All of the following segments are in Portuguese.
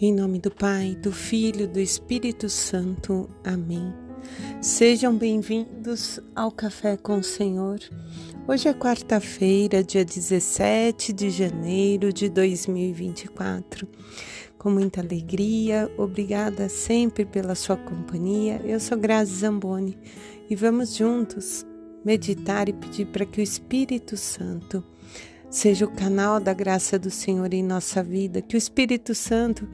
Em nome do Pai, do Filho, do Espírito Santo. Amém. Sejam bem-vindos ao Café com o Senhor. Hoje é quarta-feira, dia 17 de janeiro de 2024. Com muita alegria, obrigada sempre pela sua companhia. Eu sou Grazi Zamboni e vamos juntos meditar e pedir para que o Espírito Santo seja o canal da graça do Senhor em nossa vida, que o Espírito Santo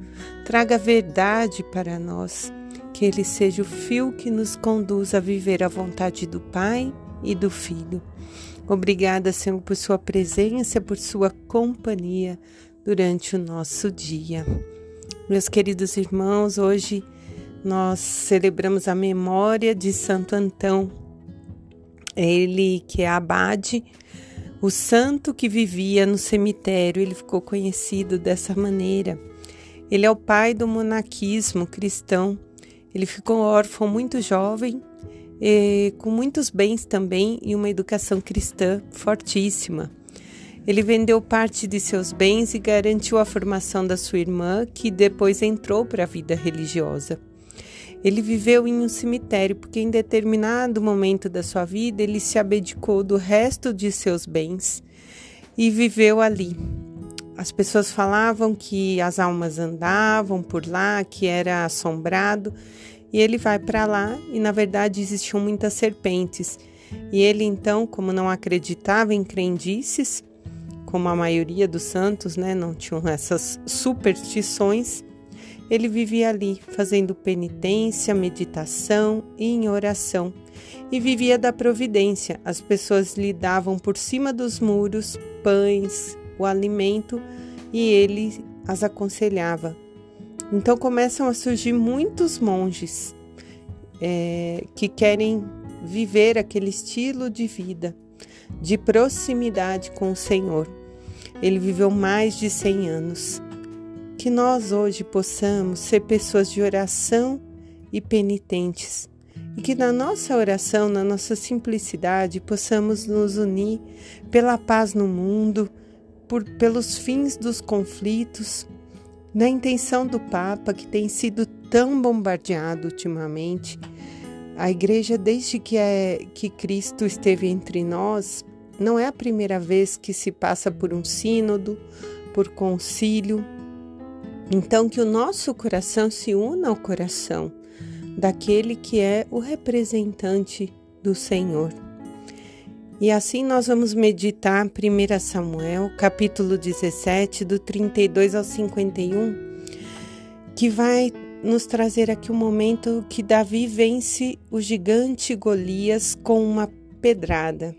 traga verdade para nós, que ele seja o fio que nos conduz a viver a vontade do Pai e do Filho. Obrigada, Senhor, por sua presença, por sua companhia durante o nosso dia. Meus queridos irmãos, hoje nós celebramos a memória de Santo Antão, ele que é abade o santo que vivia no cemitério, ele ficou conhecido dessa maneira. Ele é o pai do monaquismo cristão. Ele ficou órfão muito jovem, com muitos bens também e uma educação cristã fortíssima. Ele vendeu parte de seus bens e garantiu a formação da sua irmã, que depois entrou para a vida religiosa. Ele viveu em um cemitério porque, em determinado momento da sua vida, ele se abdicou do resto de seus bens e viveu ali. As pessoas falavam que as almas andavam por lá, que era assombrado, e ele vai para lá e, na verdade, existiam muitas serpentes. E ele, então, como não acreditava em crendices, como a maioria dos santos, né, não tinham essas superstições, ele vivia ali, fazendo penitência, meditação e em oração. E vivia da providência. As pessoas lhe davam por cima dos muros pães, o alimento, e ele as aconselhava. Então começam a surgir muitos monges é, que querem viver aquele estilo de vida, de proximidade com o Senhor. Ele viveu mais de 100 anos que nós hoje possamos ser pessoas de oração e penitentes, e que na nossa oração, na nossa simplicidade, possamos nos unir pela paz no mundo, por, pelos fins dos conflitos, na intenção do Papa, que tem sido tão bombardeado ultimamente. A igreja, desde que, é, que Cristo esteve entre nós, não é a primeira vez que se passa por um sínodo, por concílio, então, que o nosso coração se una ao coração daquele que é o representante do Senhor. E assim nós vamos meditar 1 Samuel, capítulo 17, do 32 ao 51, que vai nos trazer aqui o um momento que Davi vence o gigante Golias com uma pedrada.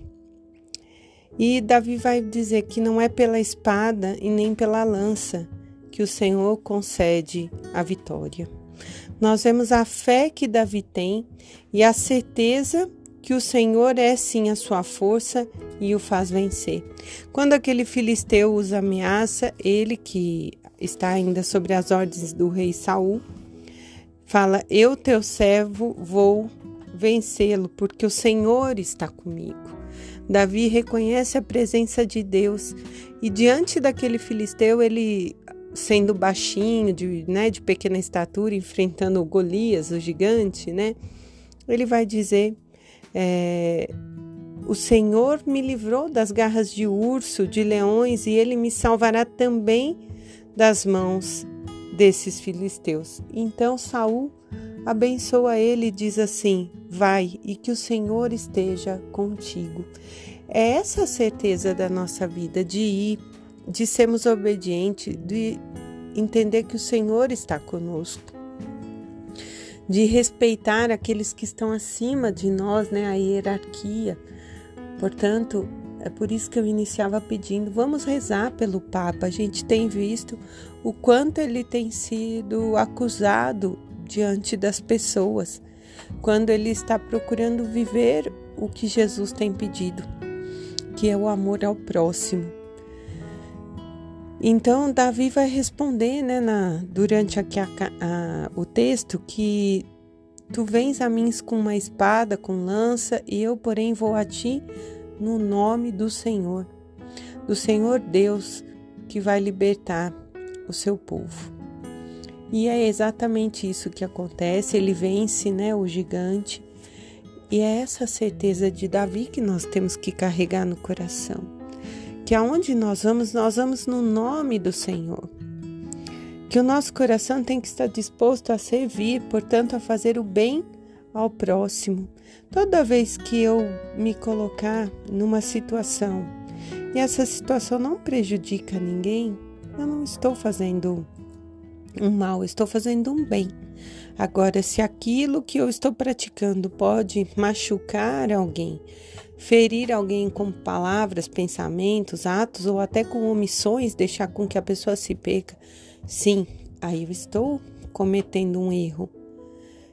E Davi vai dizer que não é pela espada e nem pela lança, que o Senhor concede a vitória. Nós vemos a fé que Davi tem e a certeza que o Senhor é sim a sua força e o faz vencer. Quando aquele filisteu os ameaça, ele que está ainda sobre as ordens do rei Saul, fala: Eu, teu servo, vou vencê-lo, porque o Senhor está comigo. Davi reconhece a presença de Deus e diante daquele filisteu ele sendo baixinho, de, né, de pequena estatura, enfrentando Golias, o gigante, né? Ele vai dizer: é, O Senhor me livrou das garras de urso, de leões, e ele me salvará também das mãos desses filisteus. Então Saul abençoa ele e diz assim: Vai e que o Senhor esteja contigo. É essa a certeza da nossa vida de ir de sermos obedientes, de entender que o Senhor está conosco, de respeitar aqueles que estão acima de nós, né, a hierarquia. Portanto, é por isso que eu iniciava pedindo, vamos rezar pelo Papa. A gente tem visto o quanto ele tem sido acusado diante das pessoas, quando ele está procurando viver o que Jesus tem pedido, que é o amor ao próximo. Então, Davi vai responder né, na, durante aqui a, a, o texto que tu vens a mim com uma espada, com lança, e eu, porém, vou a ti no nome do Senhor, do Senhor Deus que vai libertar o seu povo. E é exatamente isso que acontece, ele vence, né, o gigante. E é essa certeza de Davi que nós temos que carregar no coração. Que aonde nós vamos, nós vamos no nome do Senhor. Que o nosso coração tem que estar disposto a servir, portanto, a fazer o bem ao próximo. Toda vez que eu me colocar numa situação e essa situação não prejudica ninguém, eu não estou fazendo um mal, estou fazendo um bem. Agora, se aquilo que eu estou praticando pode machucar alguém, ferir alguém com palavras, pensamentos, atos ou até com omissões, deixar com que a pessoa se perca, sim, aí eu estou cometendo um erro.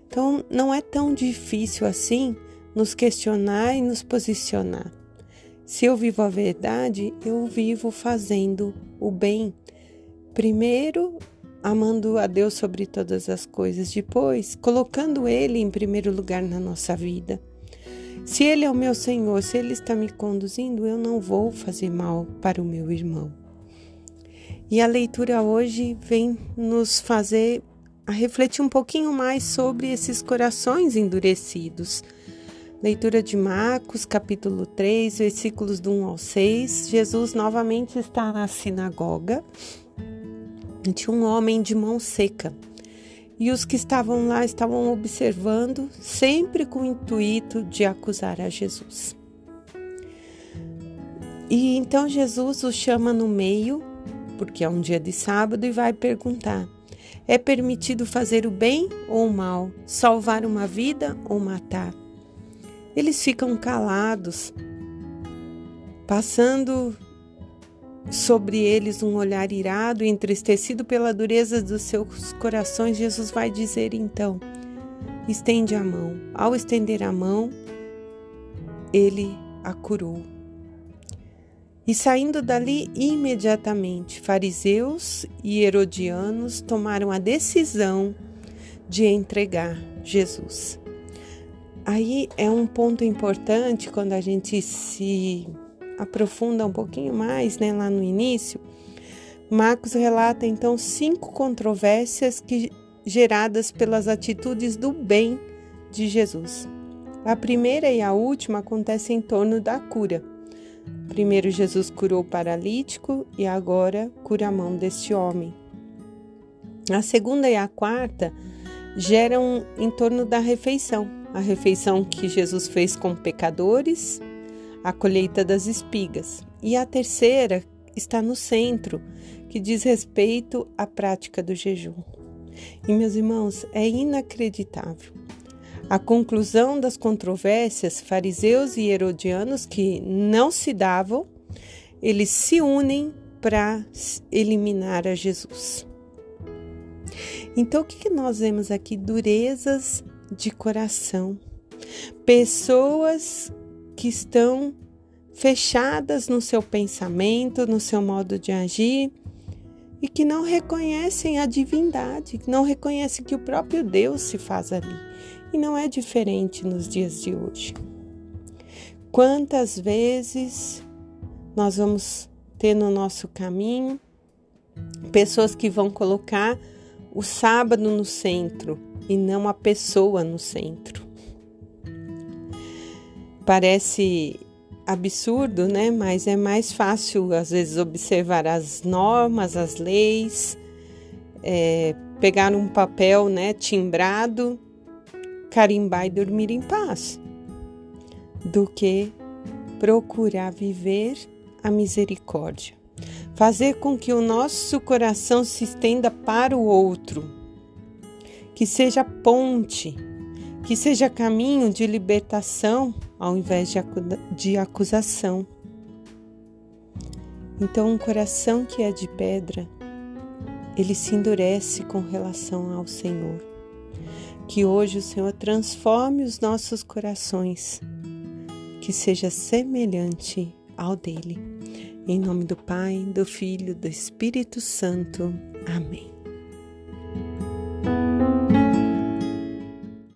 Então, não é tão difícil assim nos questionar e nos posicionar. Se eu vivo a verdade, eu vivo fazendo o bem. Primeiro, amando a Deus sobre todas as coisas, depois, colocando Ele em primeiro lugar na nossa vida. Se Ele é o meu Senhor, se Ele está me conduzindo, eu não vou fazer mal para o meu irmão. E a leitura hoje vem nos fazer a refletir um pouquinho mais sobre esses corações endurecidos. Leitura de Marcos, capítulo 3, versículos do 1 ao 6. Jesus novamente está na sinagoga tinha um homem de mão seca. E os que estavam lá estavam observando, sempre com o intuito de acusar a Jesus. E então Jesus o chama no meio, porque é um dia de sábado, e vai perguntar: é permitido fazer o bem ou o mal, salvar uma vida ou matar? Eles ficam calados, passando sobre eles um olhar irado e entristecido pela dureza dos seus corações, Jesus vai dizer então: estende a mão. Ao estender a mão, ele a curou. E saindo dali imediatamente, fariseus e herodianos tomaram a decisão de entregar Jesus. Aí é um ponto importante quando a gente se aprofunda um pouquinho mais, né, lá no início, Marcos relata então cinco controvérsias que, geradas pelas atitudes do bem de Jesus. A primeira e a última acontece em torno da cura. Primeiro, Jesus curou o paralítico e agora cura a mão deste homem. A segunda e a quarta geram em torno da refeição, a refeição que Jesus fez com pecadores a colheita das espigas. E a terceira está no centro, que diz respeito à prática do jejum. E, meus irmãos, é inacreditável. A conclusão das controvérsias, fariseus e herodianos que não se davam, eles se unem para eliminar a Jesus. Então, o que nós vemos aqui? Durezas de coração. Pessoas que estão fechadas no seu pensamento, no seu modo de agir e que não reconhecem a divindade, que não reconhecem que o próprio Deus se faz ali. E não é diferente nos dias de hoje. Quantas vezes nós vamos ter no nosso caminho pessoas que vão colocar o sábado no centro e não a pessoa no centro. Parece absurdo, né? Mas é mais fácil, às vezes, observar as normas, as leis, é, pegar um papel, né, timbrado, carimbar e dormir em paz, do que procurar viver a misericórdia. Fazer com que o nosso coração se estenda para o outro, que seja ponte que seja caminho de libertação ao invés de acusação. Então, um coração que é de pedra, ele se endurece com relação ao Senhor. Que hoje o Senhor transforme os nossos corações, que seja semelhante ao dele. Em nome do Pai, do Filho, do Espírito Santo. Amém.